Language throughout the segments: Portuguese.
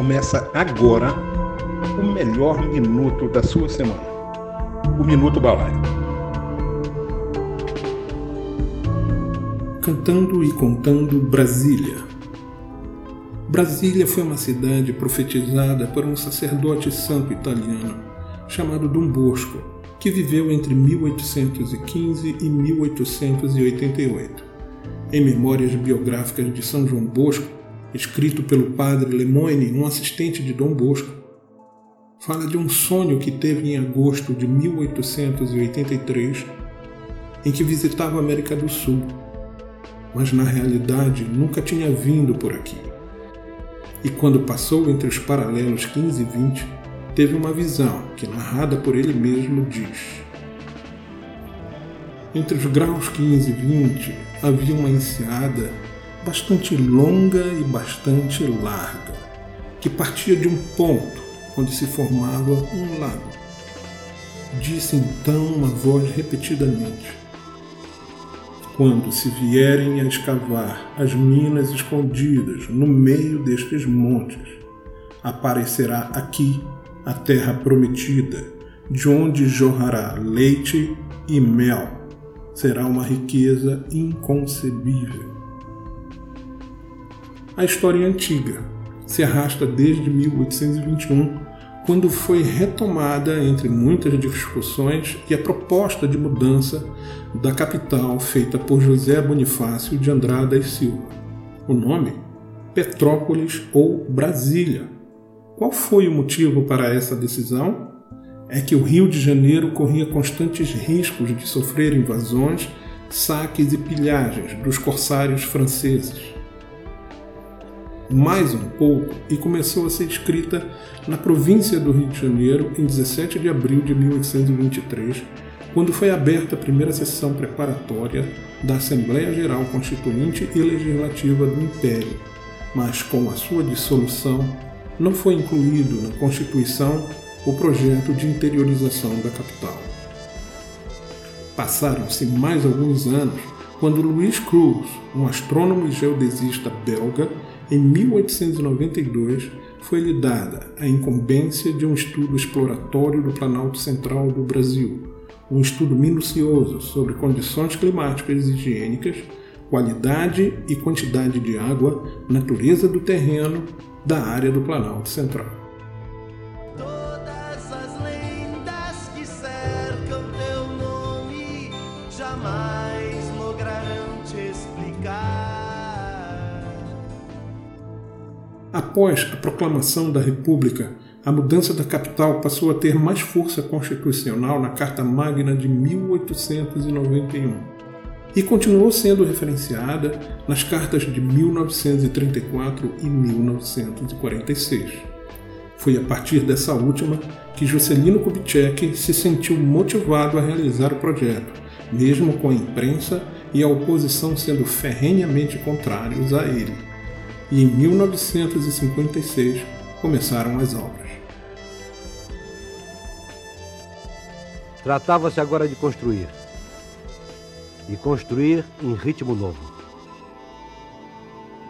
Começa agora o melhor minuto da sua semana. O Minuto Balaio. Cantando e contando Brasília. Brasília foi uma cidade profetizada por um sacerdote santo italiano chamado Dom Bosco, que viveu entre 1815 e 1888. Em Memórias Biográficas de São João Bosco, escrito pelo padre Lemoyne, um assistente de Dom Bosco, fala de um sonho que teve em agosto de 1883, em que visitava a América do Sul, mas na realidade nunca tinha vindo por aqui. E quando passou entre os paralelos 15 e 20, teve uma visão que, narrada por ele mesmo, diz: Entre os graus 15 e 20 havia uma enseada bastante longa e bastante larga, que partia de um ponto onde se formava um lago. Disse então uma voz repetidamente: Quando se vierem a escavar as minas escondidas no meio destes montes, aparecerá aqui a terra prometida, de onde jorrará leite e mel. Será uma riqueza inconcebível. A história é antiga, se arrasta desde 1821, quando foi retomada entre muitas discussões e a proposta de mudança da capital feita por José Bonifácio de Andrada e Silva. O nome? Petrópolis ou Brasília. Qual foi o motivo para essa decisão? É que o Rio de Janeiro corria constantes riscos de sofrer invasões, saques e pilhagens dos corsários franceses mais um pouco e começou a ser escrita na província do Rio de Janeiro em 17 de abril de 1823, quando foi aberta a primeira sessão preparatória da Assembleia Geral Constituinte e Legislativa do Império, mas com a sua dissolução não foi incluído na Constituição o projeto de interiorização da capital. Passaram-se mais alguns anos quando Louis Cruz, um astrônomo e geodesista belga, em 1892 foi-lhe dada a incumbência de um estudo exploratório do Planalto Central do Brasil, um estudo minucioso sobre condições climáticas e higiênicas, qualidade e quantidade de água, natureza do terreno da área do Planalto Central. Após a proclamação da República, a mudança da capital passou a ter mais força constitucional na Carta Magna de 1891 e continuou sendo referenciada nas cartas de 1934 e 1946. Foi a partir dessa última que Juscelino Kubitschek se sentiu motivado a realizar o projeto, mesmo com a imprensa e a oposição sendo ferrenhamente contrários a ele e em 1956 começaram as obras. Tratava-se agora de construir. E construir em ritmo novo.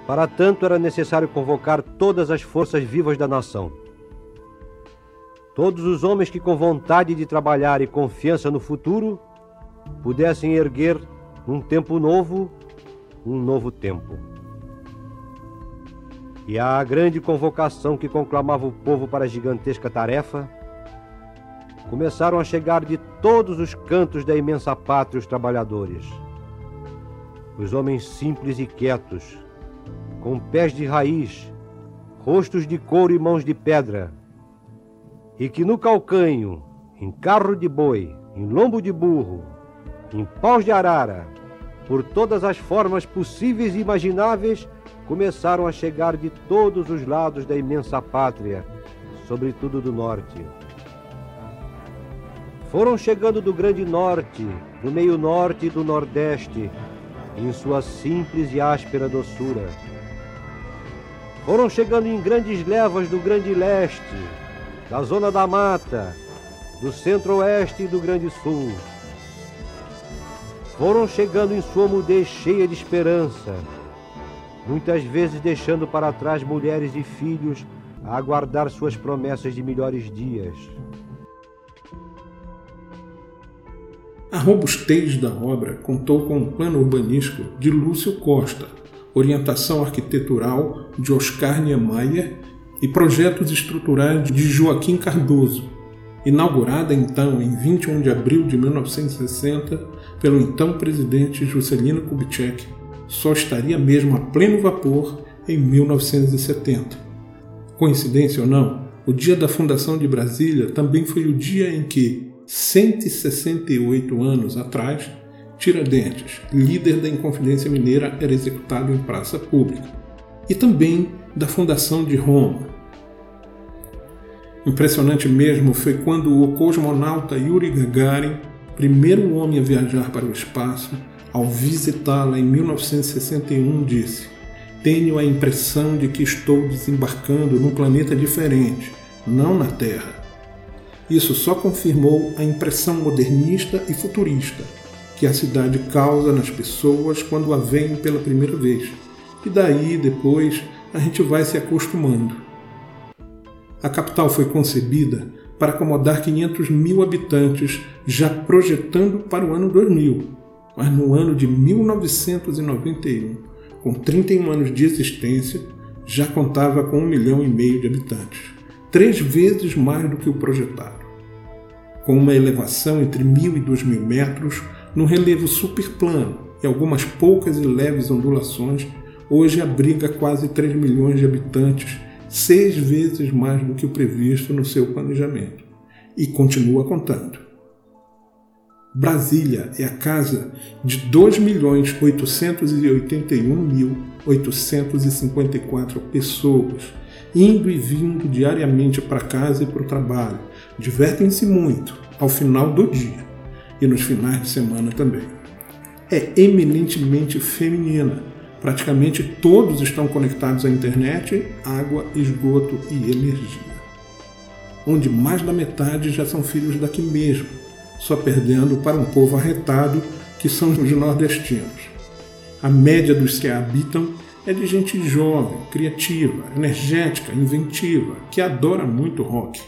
Para tanto, era necessário convocar todas as forças vivas da nação. Todos os homens que, com vontade de trabalhar e confiança no futuro, pudessem erguer um tempo novo, um novo tempo. E a grande convocação que conclamava o povo para a gigantesca tarefa, começaram a chegar de todos os cantos da imensa pátria os trabalhadores. Os homens simples e quietos, com pés de raiz, rostos de couro e mãos de pedra, e que no calcanho, em carro de boi, em lombo de burro, em paus de arara, por todas as formas possíveis e imagináveis, começaram a chegar de todos os lados da imensa pátria, sobretudo do norte. Foram chegando do grande norte, do meio norte e do nordeste, em sua simples e áspera doçura. Foram chegando em grandes levas do grande leste, da zona da mata, do centro-oeste e do grande sul. Foram chegando em sua mudez cheia de esperança, muitas vezes deixando para trás mulheres e filhos a aguardar suas promessas de melhores dias. A robustez da obra contou com um plano urbanístico de Lúcio Costa, orientação arquitetural de Oscar Niemeyer e projetos estruturais de Joaquim Cardoso, inaugurada então em 21 de abril de 1960 pelo então presidente Juscelino Kubitschek, só estaria mesmo a pleno vapor em 1970. Coincidência ou não, o dia da fundação de Brasília também foi o dia em que, 168 anos atrás, Tiradentes, líder da Inconfidência Mineira, era executado em praça pública. E também da fundação de Roma. Impressionante mesmo foi quando o cosmonauta Yuri Gagarin, primeiro homem a viajar para o espaço, ao visitá-la em 1961, disse: Tenho a impressão de que estou desembarcando num planeta diferente, não na Terra. Isso só confirmou a impressão modernista e futurista que a cidade causa nas pessoas quando a veem pela primeira vez. E daí, depois, a gente vai se acostumando. A capital foi concebida para acomodar 500 mil habitantes, já projetando para o ano 2000. Mas no ano de 1991, com 31 anos de existência, já contava com um milhão e meio de habitantes, três vezes mais do que o projetado. Com uma elevação entre mil e dois mil metros, num relevo superplano e algumas poucas e leves ondulações, hoje abriga quase 3 milhões de habitantes, seis vezes mais do que o previsto no seu planejamento. E continua contando. Brasília é a casa de 2.881.854 pessoas, indo e vindo diariamente para casa e para o trabalho. Divertem-se muito ao final do dia e nos finais de semana também. É eminentemente feminina. Praticamente todos estão conectados à internet, água, esgoto e energia. Onde mais da metade já são filhos daqui mesmo, só perdendo para um povo arretado que são os nordestinos. A média dos que a habitam é de gente jovem, criativa, energética, inventiva, que adora muito rock.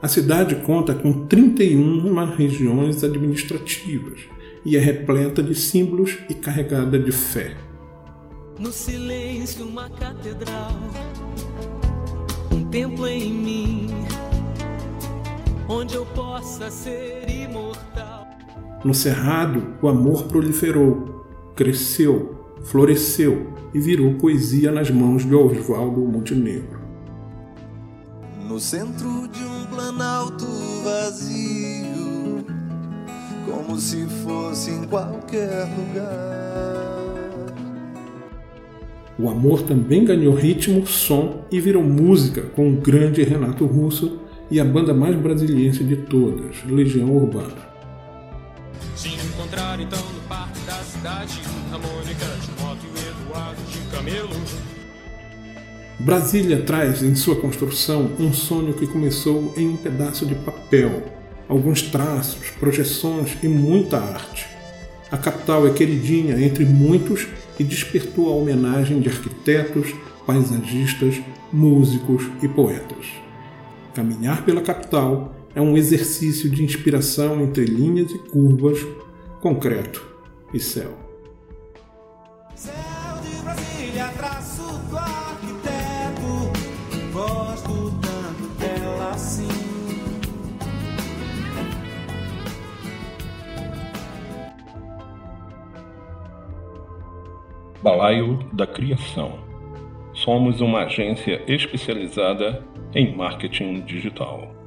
A cidade conta com 31 regiões administrativas e é repleta de símbolos e carregada de fé. No silêncio, uma catedral, um templo em mim, onde eu possa ser imortal. No Cerrado, o amor proliferou, cresceu, floresceu e virou poesia nas mãos de Oswaldo Montenegro. No centro de um planalto vazio, como se fosse em qualquer lugar. O amor também ganhou ritmo, som e virou música com o grande Renato Russo e a banda mais brasiliense de todas, Legião Urbana. Se encontrar então no parque da cidade, a Mônica de moto e o Eduardo de camelo. Brasília traz em sua construção um sonho que começou em um pedaço de papel, alguns traços, projeções e muita arte. A capital é queridinha entre muitos e despertou a homenagem de arquitetos, paisagistas, músicos e poetas. Caminhar pela capital é um exercício de inspiração entre linhas e curvas, concreto e céu. Céu de Brasília, traço do arquiteto, gosto tanto dela assim. Balaio da Criação. Somos uma agência especializada em marketing digital.